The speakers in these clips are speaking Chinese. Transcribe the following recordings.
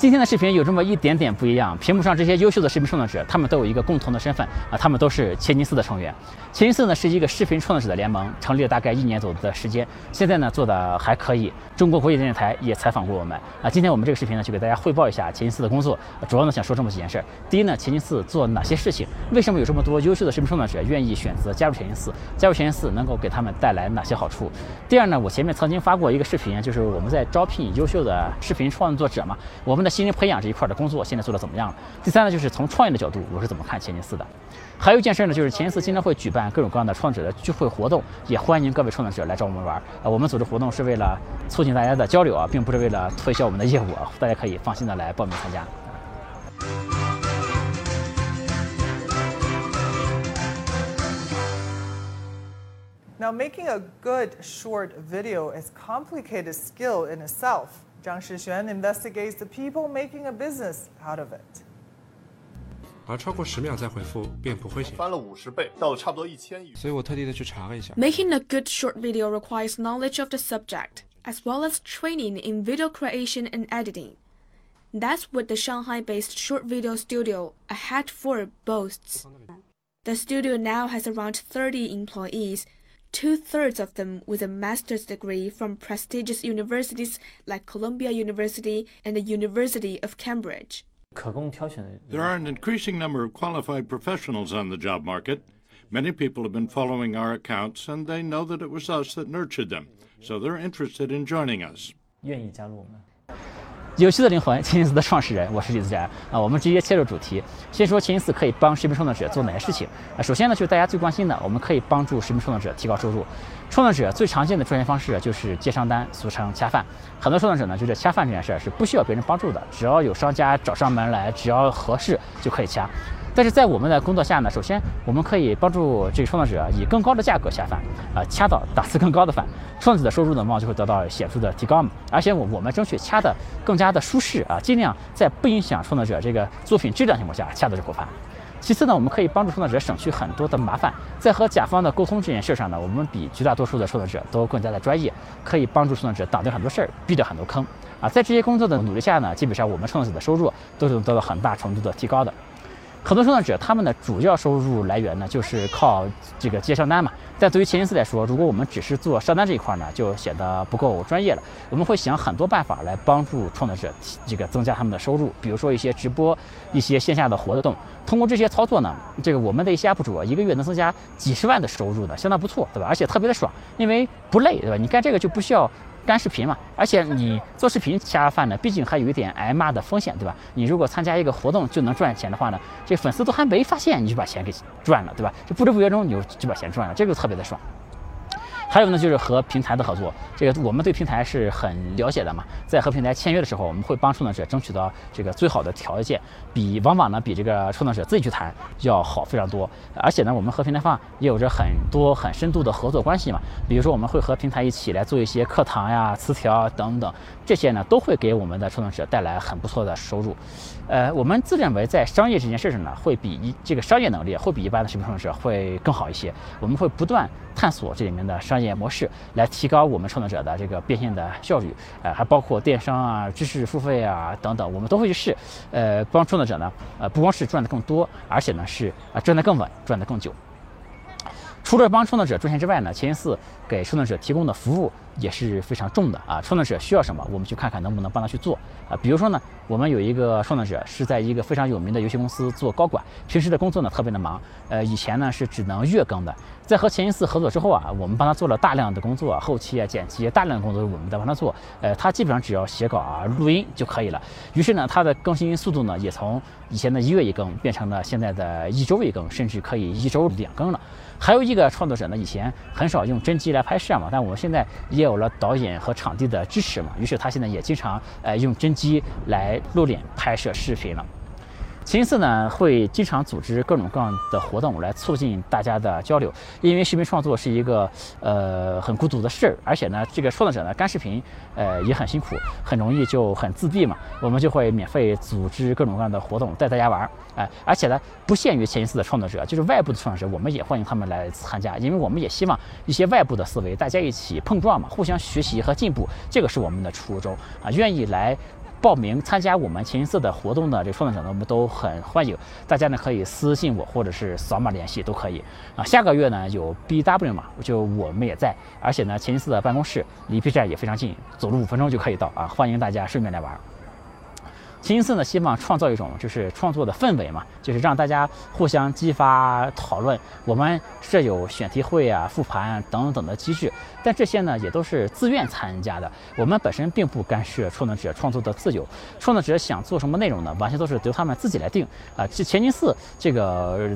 今天的视频有这么一点点不一样，屏幕上这些优秀的视频创作者，他们都有一个共同的身份啊，他们都是千金四的成员。千金四呢是一个视频创作者的联盟，成立了大概一年左右的时间，现在呢做的还可以。中国国际电视台也采访过我们啊，今天我们这个视频呢就给大家汇报一下千金四的工作，主要呢想说这么几件事儿。第一呢，千金四做哪些事情？为什么有这么多优秀的视频创作者愿意选择加入千金四？加入千金四能够给他们带来哪些好处？第二呢，我前面曾经发过一个视频，就是我们在招聘优秀的视频创作者嘛，我们的新人培养这一块。的工作现在做的怎么样了？第三呢，就是从创业的角度，我是怎么看前进四的？还有一件事呢，就是前进四经常会举办各种各样的创作者的聚会活动，也欢迎各位创作者来找我们玩。啊，我们组织活动是为了促进大家的交流啊，并不是为了推销我们的业务啊，大家可以放心的来报名参加。Now, making a good short video is complicated skill in itself. 张世璇 investigates the people making a business out of it。而超过十秒再回复便不会显。翻了五十倍，到了差不多一千亿。所以我特地的去查了一下。Making a good short video requires knowledge of the subject as well as training in video creation and editing. That's what the Shanghai-based short video studio Ahead For boasts. The studio now has around 30 employees two thirds of them with a master's degree from prestigious universities like Columbia University and the University of Cambridge. There are an increasing number of qualified professionals on the job market. Many people have been following our accounts and they know that it was us that nurtured them, so they're interested in joining us. 有趣的灵魂，千金四的创始人，我是李自然啊。我们直接切入主题，先说千金四可以帮视频创作者做哪些事情啊？首先呢，就是大家最关心的，我们可以帮助视频创作者提高收入。创作者最常见的赚钱方式就是接商单，俗称掐饭。很多创作者呢，就是掐饭这件事儿是不需要别人帮助的，只要有商家找上门来，只要合适就可以掐。但是在我们的工作下呢，首先我们可以帮助这个创作者以更高的价格下饭，啊，掐到档次更高的饭，创作者的收入呢，往往就会得到显著的提高嘛。而且我我们争取掐的更加的舒适啊，尽量在不影响创作者这个作品质量情况下掐的这口饭。其次呢，我们可以帮助创作者省去很多的麻烦，在和甲方的沟通这件事上呢，我们比绝大多数的创作者都更加的专业，可以帮助创作者挡掉很多事儿，避掉很多坑啊。在这些工作的努力下呢，基本上我们创作者的收入都是能得到很大程度的提高的。很多创作者他们的主要收入来源呢，就是靠这个接商单嘛。但对于前金四来说，如果我们只是做商单这一块呢，就显得不够专业了。我们会想很多办法来帮助创作者这个增加他们的收入，比如说一些直播、一些线下的活动。通过这些操作呢，这个我们的一些 UP 主啊一个月能增加几十万的收入呢，相当不错，对吧？而且特别的爽，因为不累，对吧？你干这个就不需要。干视频嘛，而且你做视频恰饭呢，毕竟还有一点挨骂的风险，对吧？你如果参加一个活动就能赚钱的话呢，这粉丝都还没发现你就把钱给赚了，对吧？就不知不觉中你就就把钱赚了，这个特别的爽。还有呢，就是和平台的合作，这个我们对平台是很了解的嘛。在和平台签约的时候，我们会帮创作者争取到这个最好的条件，比往往呢比这个创作者自己去谈要好非常多。而且呢，我们和平台方也有着很多很深度的合作关系嘛。比如说，我们会和平台一起来做一些课堂呀、词条等等，这些呢都会给我们的创作者带来很不错的收入。呃，我们自认为在商业这件事上呢，会比一这个商业能力会比一般的视频创作者会更好一些。我们会不断探索这里面的商业模式，来提高我们创作者的这个变现的效率。呃，还包括电商啊、知识付费啊等等，我们都会去试。呃，帮创作者呢，呃，不光是赚的更多，而且呢是啊赚的更稳，赚的更久。除了帮创作者赚钱之外呢，前四给创作者提供的服务也是非常重的啊。创作者需要什么，我们去看看能不能帮他去做啊。比如说呢，我们有一个创作者是在一个非常有名的游戏公司做高管，平时的工作呢特别的忙，呃，以前呢是只能月更的。在和前四合作之后啊，我们帮他做了大量的工作，后期啊、剪辑大量的工作我们在帮他做，呃，他基本上只要写稿啊、录音就可以了。于是呢，他的更新速度呢也从以前的一月一更变成了现在的一周一更，甚至可以一周两更了。还有一个创作者呢，以前很少用真机来拍摄嘛，但我们现在也有了导演和场地的支持嘛，于是他现在也经常呃用真机来露脸拍摄视频了。前四呢会经常组织各种各样的活动来促进大家的交流，因为视频创作是一个呃很孤独的事儿，而且呢这个创作者呢干视频呃也很辛苦，很容易就很自闭嘛，我们就会免费组织各种各样的活动带大家玩儿，哎，而且呢不限于前一次的创作者，就是外部的创作者，我们也欢迎他们来参加，因为我们也希望一些外部的思维大家一起碰撞嘛，互相学习和进步，这个是我们的初衷啊，愿意来。报名参加我们前色的活动的这个创业者呢，我们都很欢迎大家呢可以私信我或者是扫码联系都可以啊。下个月呢有 BW 嘛，就我们也在，而且呢前色的办公室离 B 站也非常近，走路五分钟就可以到啊，欢迎大家顺便来玩。青色呢，希望创造一种就是创作的氛围嘛，就是让大家互相激发讨论。我们设有选题会啊、复盘等等的机制，但这些呢也都是自愿参加的。我们本身并不干涉创作者创作的自由，创作者想做什么内容呢，完全都是由他们自己来定啊。这前金寺这个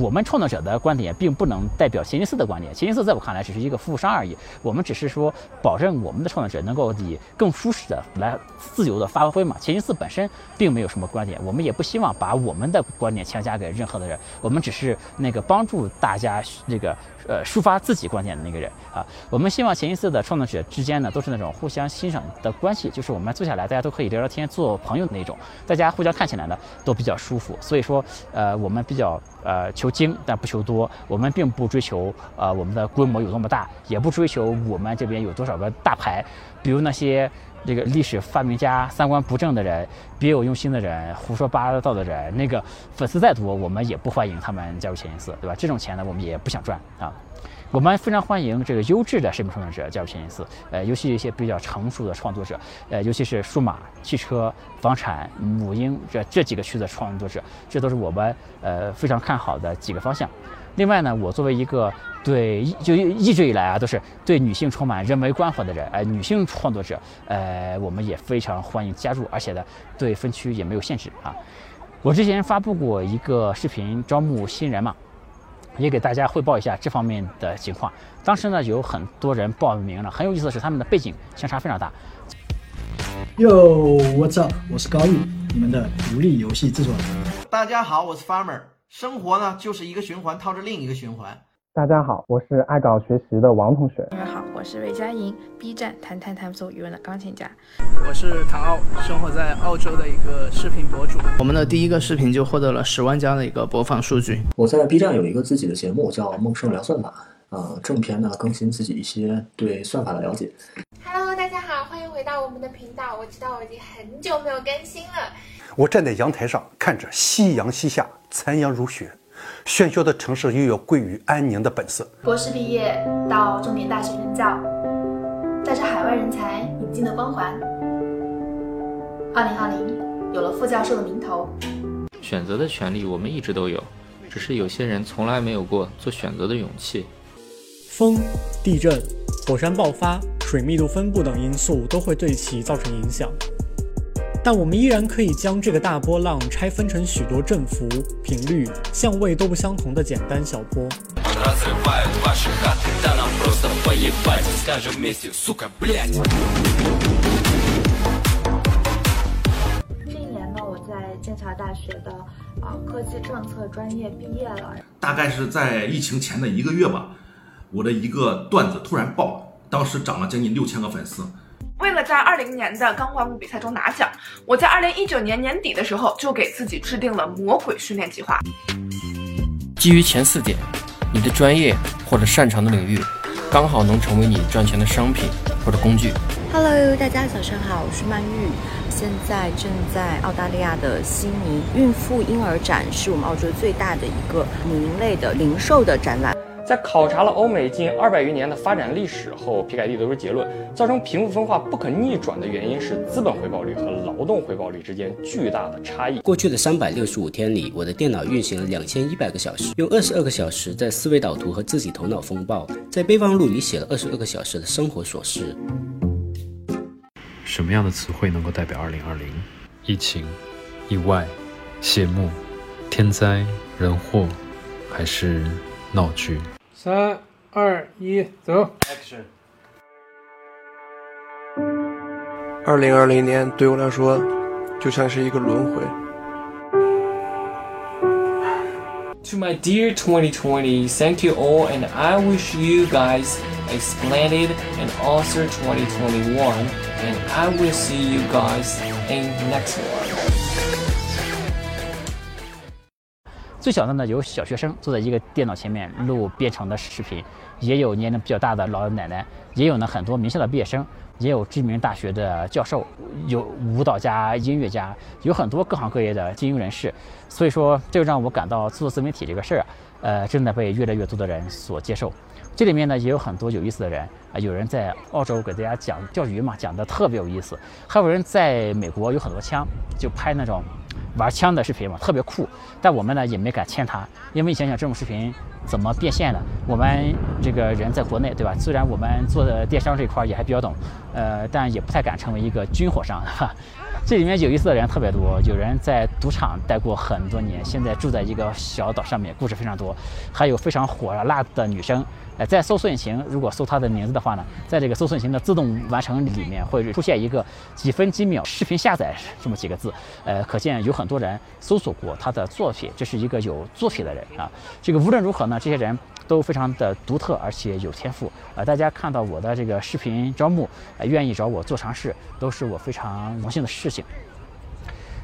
我们创作者的观点，并不能代表前金寺的观点。前金寺在我看来只是一个服务商而已，我们只是说保证我们的创作者能够以更舒适的来自由的发挥嘛。前金寺本身。并没有什么观点，我们也不希望把我们的观点强加给任何的人，我们只是那个帮助大家那个呃抒发自己观点的那个人啊。我们希望前一次的创作者之间呢，都是那种互相欣赏的关系，就是我们坐下来大家都可以聊聊天、做朋友的那种，大家互相看起来呢都比较舒服。所以说，呃，我们比较呃求精但不求多，我们并不追求呃我们的规模有多么大，也不追求我们这边有多少个大牌，比如那些。这个历史发明家、三观不正的人、别有用心的人、胡说八道的人，那个粉丝再多，我们也不欢迎他们加入前一四，对吧？这种钱呢，我们也不想赚啊。我们非常欢迎这个优质的视频创作者加入前一四，呃，尤其一些比较成熟的创作者，呃，尤其是数码、汽车、房产、母婴这这几个区的创作者，这都是我们呃非常看好的几个方向。另外呢，我作为一个对就一直以来啊都是对女性充满人文关怀的人，呃，女性创作者，呃，我们也非常欢迎加入，而且呢，对分区也没有限制啊。我之前发布过一个视频招募新人嘛，也给大家汇报一下这方面的情况。当时呢，有很多人报名了，很有意思的是他们的背景相差非常大。Yo，What's up？我是高毅，你们的独立游戏制作人。大家好，我是 Farmer。生活呢，就是一个循环套着另一个循环。大家好，我是爱搞学习的王同学。大家好，我是韦佳莹，B 站谈谈谈所语文的钢琴家。我是唐奥，生活在澳洲的一个视频博主。我们的第一个视频就获得了十万加的一个播放数据。我在 B 站有一个自己的节目，叫梦生聊算法。呃，正片呢更新自己一些对算法的了解。Hello，大家好，欢迎回到我们的频道。我知道我已经很久没有更新了。我站在阳台上，看着夕阳西下，残阳如血，喧嚣的城市又要归于安宁的本色。博士毕业到重点大学任教，带着海外人才引进的光环。二零二零，有了副教授的名头。选择的权利我们一直都有，只是有些人从来没有过做选择的勇气。风、地震、火山爆发、水密度分布等因素都会对其造成影响。但我们依然可以将这个大波浪拆分成许多振幅、频率、相位都不相同的简单小波。那年呢，我在剑桥大学的啊科技政策专业毕业了。大概是在疫情前的一个月吧，我的一个段子突然爆了，当时涨了将近六千个粉丝。为了在二零年的钢管舞比赛中拿奖，我在二零一九年年底的时候就给自己制定了魔鬼训练计划。基于前四点，你的专业或者擅长的领域，刚好能成为你赚钱的商品或者工具。Hello，大家早上好，我是曼玉，现在正在澳大利亚的悉尼。孕妇婴儿展是我们澳洲最大的一个母婴类的零售的展览。在考察了欧美近二百余年的发展历史后，皮凯蒂得出结论：造成贫富分化不可逆转的原因是资本回报率和劳动回报率之间巨大的差异。过去的三百六十五天里，我的电脑运行了两千一百个小时，用二十二个小时在思维导图和自己头脑风暴，在备忘录里写了二十二个小时的生活琐事。什么样的词汇能够代表二零二零？疫情、意外、谢幕、天灾人祸，还是闹剧？三二一，走！Action。二零二零年对我来说就像是一个轮回。To my dear 2020, thank you all, and I wish you guys a splendid and awesome 2021, and I will see you guys in next one. 最小的呢有小学生坐在一个电脑前面录编程的视频，也有年龄比较大的老奶奶，也有呢很多名校的毕业生，也有知名大学的教授，有舞蹈家、音乐家，有很多各行各业的精英人士。所以说，这就让我感到做自媒体这个事儿啊，呃，正在被越来越多的人所接受。这里面呢也有很多有意思的人啊，有人在澳洲给大家讲钓鱼嘛，讲的特别有意思；还有人在美国有很多枪，就拍那种玩枪的视频嘛，特别酷。但我们呢也没敢签他，因为你想想这种视频怎么变现的？我们这个人在国内对吧？虽然我们做的电商这一块也还比较懂，呃，但也不太敢成为一个军火商哈。这里面有意思的人特别多，有人在赌场待过很多年，现在住在一个小岛上面，故事非常多。还有非常火辣的女生，呃，在搜索引擎如果搜她的名字的话呢，在这个搜索引擎的自动完成里面会出现一个几分几秒视频下载这么几个字，呃，可见有很多人搜索过她的作品，这是一个有作品的人啊。这个无论如何呢，这些人都非常的独特，而且有天赋啊。大家看到我的这个视频招募，呃，愿意找我做尝试，都是我非常荣幸的事情。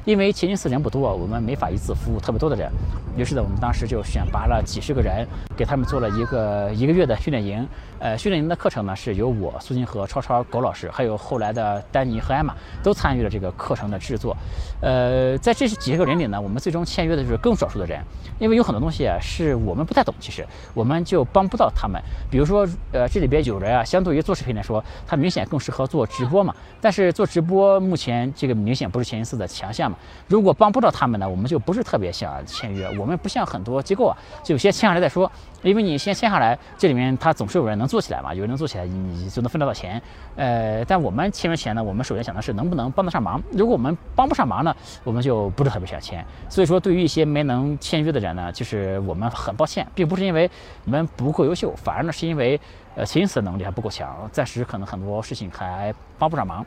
因为前进寺人不多，我们没法一次服务特别多的人，于是呢，我们当时就选拔了几十个人，给他们做了一个一个月的训练营。呃，训练营的课程呢，是由我苏金和超超狗老师，还有后来的丹尼和艾玛都参与了这个课程的制作。呃，在这几十个人里呢，我们最终签约的就是更少数的人，因为有很多东西啊是我们不太懂，其实我们就帮不到他们。比如说，呃，这里边有人啊，相对于做视频来说，他明显更适合做直播嘛。但是做直播目前这个明显不是前一次的强项嘛。如果帮不到他们呢，我们就不是特别想签约。我们不像很多机构啊，就先签下来再说。因为你先签下来，这里面他总是有人能做起来嘛，有人能做起来，你就能分得到钱。呃，但我们签约前呢，我们首先想的是能不能帮得上忙。如果我们帮不上忙呢，我们就不是特别想签。所以说，对于一些没能签约的人呢，就是我们很抱歉，并不是因为我们不够优秀，反而呢是因为呃前一次的能力还不够强，暂时可能很多事情还帮不上忙。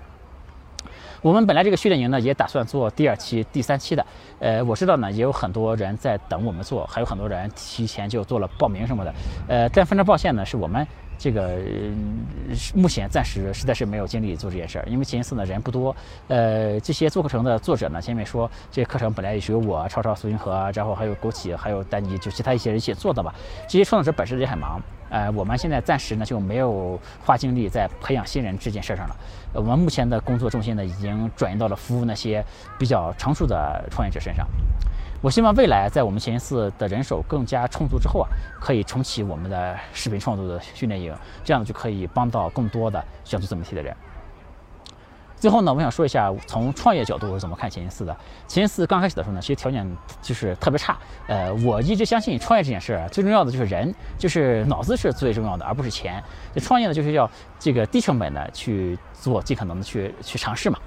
我们本来这个训练营呢，也打算做第二期、第三期的。呃，我知道呢，也有很多人在等我们做，还有很多人提前就做了报名什么的。呃，但非常抱歉呢，是我们这个目前暂时实在是没有精力做这件事儿，因为前一次呢人不多。呃，这些做课程的作者呢，前面说这些课程本来也是由我、超超、苏云和，然后还有枸杞、还有丹尼，就其他一些人一起做的吧。这些创作者本身也很忙。呃，我们现在暂时呢就没有花精力在培养新人这件事上了。我们目前的工作重心呢已经转移到了服务那些比较成熟的创业者身上。我希望未来在我们前四的人手更加充足之后啊，可以重启我们的视频创作的训练营，这样就可以帮到更多的想做自媒体的人。最后呢，我想说一下从创业角度我是怎么看前四的。前四刚开始的时候呢，其实条件就是特别差。呃，我一直相信创业这件事儿最重要的就是人，就是脑子是最重要的，而不是钱。创业呢，就是要这个低成本的去做，尽可能的去去尝试嘛。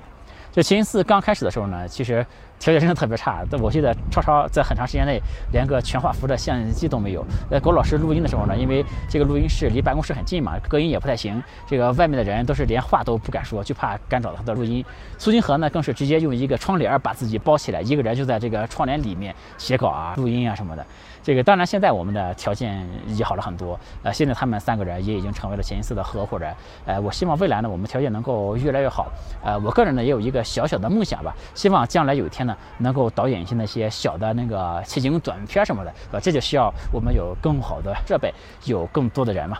就前四刚开始的时候呢，其实。条件真的特别差，我记得超超在很长时间内连个全画幅的相机都没有。在郭老师录音的时候呢，因为这个录音室离办公室很近嘛，隔音也不太行，这个外面的人都是连话都不敢说，就怕干扰他的录音。苏金河呢，更是直接用一个窗帘把自己包起来，一个人就在这个窗帘里面写稿啊、录音啊什么的。这个当然，现在我们的条件也好了很多。呃，现在他们三个人也已经成为了前一次的合伙人。呃，我希望未来呢，我们条件能够越来越好。呃，我个人呢也有一个小小的梦想吧，希望将来有一天呢，能够导演一些那些小的那个奇景短片什么的，呃，这就需要我们有更好的设备，有更多的人嘛。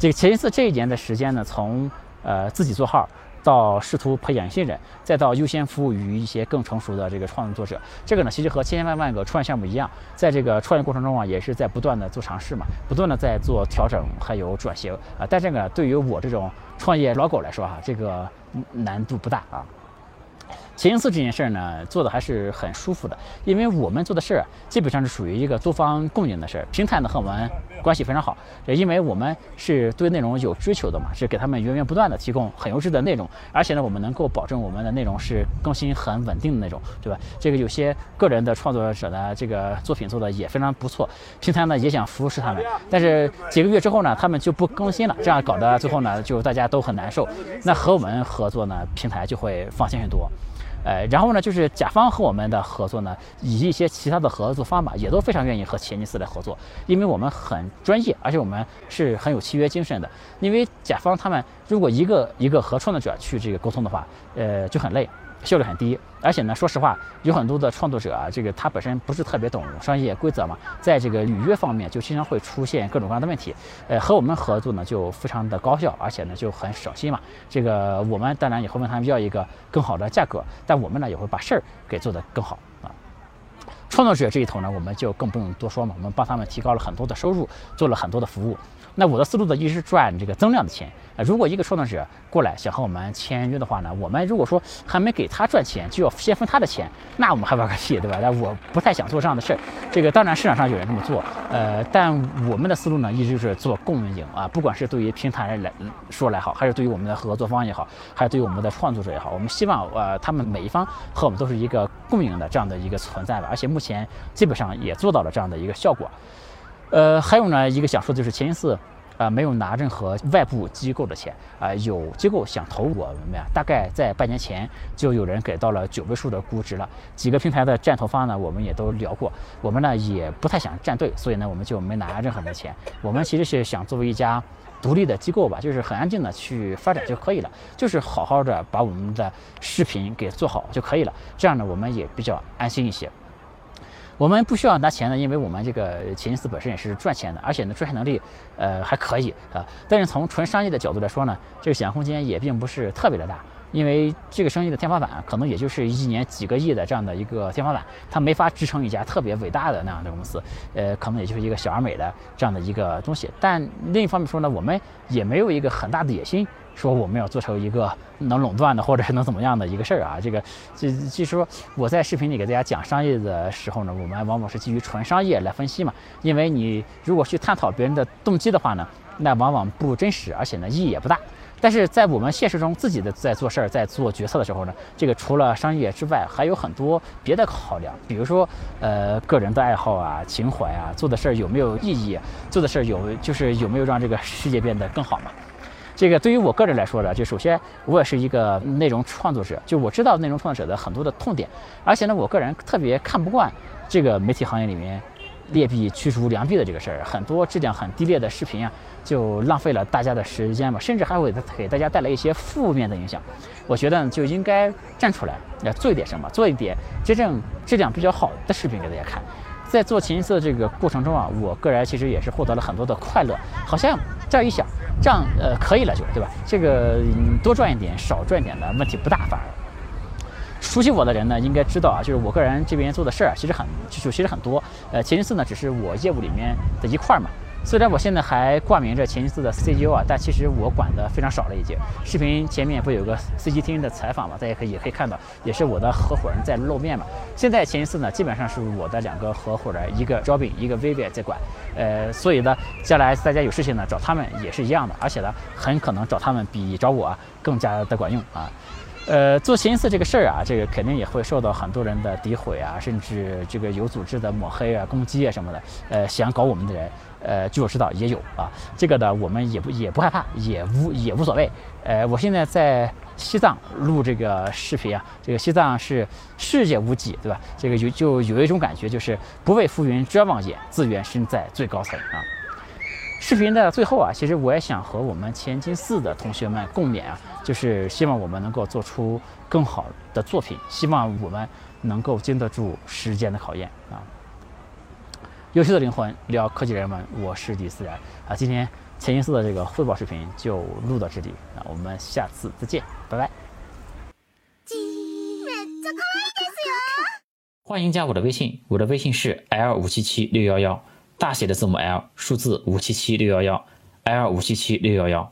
这个前一次这一年的时间呢，从呃自己做号。到试图培养新人，再到优先服务于一些更成熟的这个创作者，这个呢，其实和千千万万个创业项目一样，在这个创业过程中啊，也是在不断的做尝试嘛，不断的在做调整，还有转型啊。但这个对于我这种创业老狗来说哈，这个难度不大啊。前一次这件事儿呢，做的还是很舒服的，因为我们做的事儿基本上是属于一个多方共赢的事儿。平台呢和我们关系非常好，因为我们是对内容有追求的嘛，是给他们源源不断的提供很优质的内容，而且呢，我们能够保证我们的内容是更新很稳定的那种，对吧？这个有些个人的创作者的这个作品做的也非常不错，平台呢也想扶持他们，但是几个月之后呢，他们就不更新了，这样搞得最后呢，就大家都很难受。那和我们合作呢，平台就会放心很多。呃，然后呢，就是甲方和我们的合作呢，以及一些其他的合作方法，也都非常愿意和前尼斯来合作，因为我们很专业，而且我们是很有契约精神的。因为甲方他们如果一个一个和创作者去这个沟通的话，呃，就很累。效率很低，而且呢，说实话，有很多的创作者啊，这个他本身不是特别懂商业规则嘛，在这个履约方面就经常会出现各种各样的问题。呃，和我们合作呢就非常的高效，而且呢就很省心嘛。这个我们当然也会问他们要一个更好的价格，但我们呢也会把事儿给做得更好啊。创作者这一头呢，我们就更不用多说嘛，我们帮他们提高了很多的收入，做了很多的服务。那我的思路呢，一直赚这个增量的钱。呃，如果一个创作者过来想和我们签约的话呢，我们如果说还没给他赚钱，就要先分他的钱，那我们还玩个屁，对吧？那我不太想做这样的事儿。这个当然市场上有人这么做，呃，但我们的思路呢，一直就是做共赢啊。不管是对于平台来说来好，还是对于我们的合作方也好，还是对于我们的创作者也好，我们希望呃他们每一方和我们都是一个共赢的这样的一个存在吧。而且目前基本上也做到了这样的一个效果。呃，还有呢，一个想说的就是前一次，啊，没有拿任何外部机构的钱，啊，有机构想投我们呀，大概在半年前就有人给到了九位数的估值了。几个平台的战投方呢，我们也都聊过，我们呢也不太想站队，所以呢，我们就没拿任何的钱。我们其实是想作为一家独立的机构吧，就是很安静的去发展就可以了，就是好好的把我们的视频给做好就可以了，这样呢，我们也比较安心一些。我们不需要拿钱呢，因为我们这个前司本身也是赚钱的，而且呢赚钱能力呃还可以啊。但是从纯商业的角度来说呢，这个想象空间也并不是特别的大，因为这个生意的天花板可能也就是一年几个亿的这样的一个天花板，它没法支撑一家特别伟大的那样的公司，呃，可能也就是一个小而美的这样的一个东西。但另一方面说呢，我们也没有一个很大的野心。说我们要做成一个能垄断的，或者是能怎么样的一个事儿啊？这个，就就说我在视频里给大家讲商业的时候呢，我们往往是基于纯商业来分析嘛。因为你如果去探讨别人的动机的话呢，那往往不真实，而且呢意义也不大。但是在我们现实中自己的在做事儿、在做决策的时候呢，这个除了商业之外，还有很多别的考量，比如说呃个人的爱好啊、情怀啊，做的事儿有没有意义，做的事儿有就是有没有让这个世界变得更好嘛。这个对于我个人来说呢，就首先我也是一个内容创作者，就我知道内容创作者的很多的痛点，而且呢，我个人特别看不惯这个媒体行业里面劣币驱逐良币的这个事儿，很多质量很低劣的视频啊，就浪费了大家的时间嘛，甚至还会给大家带来一些负面的影响。我觉得就应该站出来，要做一点什么，做一点真正质量比较好的视频给大家看。在做琴瑟这个过程中啊，我个人其实也是获得了很多的快乐，好像这样一想。这样呃可以了就对吧？这个多赚一点少赚一点的问题不大，反而熟悉我的人呢应该知道啊，就是我个人这边做的事儿其实很就其实很多。呃，前四呢只是我业务里面的一块儿嘛。虽然我现在还挂名着前金四的 CGO 啊，但其实我管的非常少了已经。视频前面不有个 CG 厅的采访嘛，大家可以也可以看到，也是我的合伙人在露面嘛。现在前金四呢基本上是我的两个合伙人，一个 Robin，一个 Vivian 在管。呃，所以呢，将来大家有事情呢找他们也是一样的，而且呢，很可能找他们比找我更加的管用啊。呃，做前四这个事儿啊，这个肯定也会受到很多人的诋毁啊，甚至这个有组织的抹黑啊、攻击啊什么的。呃，想搞我们的人。呃，据我知道也有啊，这个呢，我们也不也不害怕，也无也无所谓。呃，我现在在西藏录这个视频啊，这个西藏是世界无极，对吧？这个有就有一种感觉，就是不畏浮云遮望眼，自缘身在最高层啊。视频的最后啊，其实我也想和我们前进四的同学们共勉啊，就是希望我们能够做出更好的作品，希望我们能够经得住时间的考验啊。优秀的灵魂聊科技人文，我是李思然啊。今天前进四的这个汇报视频就录到这里啊，我们下次再见，拜拜。欢迎加我的微信，我的微信是 l 五七七六幺幺，大写的字母 L，数字五七七六幺幺，L 五七七六幺幺。